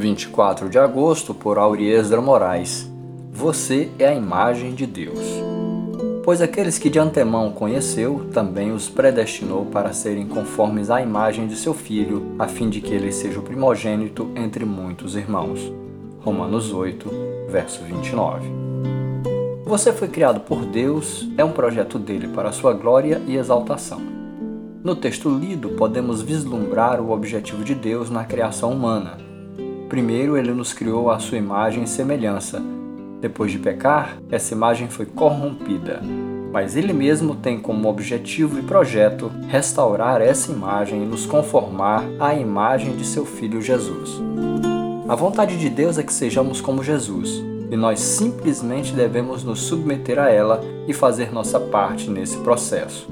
24 de agosto, por Auriesdra Moraes. Você é a imagem de Deus. Pois aqueles que de antemão conheceu, também os predestinou para serem conformes à imagem de seu filho, a fim de que ele seja o primogênito entre muitos irmãos. Romanos 8, verso 29. Você foi criado por Deus, é um projeto dele para sua glória e exaltação. No texto lido, podemos vislumbrar o objetivo de Deus na criação humana. Primeiro, ele nos criou à sua imagem e semelhança. Depois de pecar, essa imagem foi corrompida, mas ele mesmo tem como objetivo e projeto restaurar essa imagem e nos conformar à imagem de seu filho Jesus. A vontade de Deus é que sejamos como Jesus, e nós simplesmente devemos nos submeter a ela e fazer nossa parte nesse processo.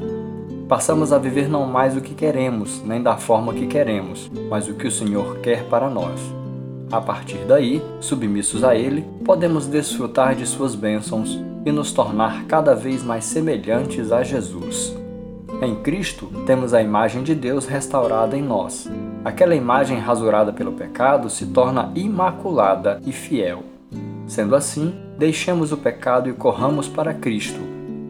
Passamos a viver não mais o que queremos, nem da forma que queremos, mas o que o Senhor quer para nós. A partir daí, submissos a Ele, podemos desfrutar de Suas bênçãos e nos tornar cada vez mais semelhantes a Jesus. Em Cristo, temos a imagem de Deus restaurada em nós, aquela imagem rasurada pelo pecado se torna imaculada e fiel. Sendo assim, deixemos o pecado e corramos para Cristo,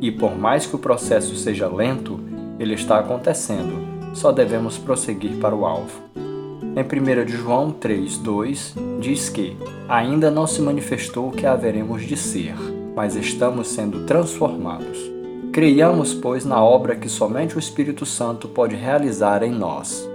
e por mais que o processo seja lento, ele está acontecendo, só devemos prosseguir para o alvo. Em 1 João 3,2 diz que ainda não se manifestou o que haveremos de ser, mas estamos sendo transformados. Creiamos, pois, na obra que somente o Espírito Santo pode realizar em nós.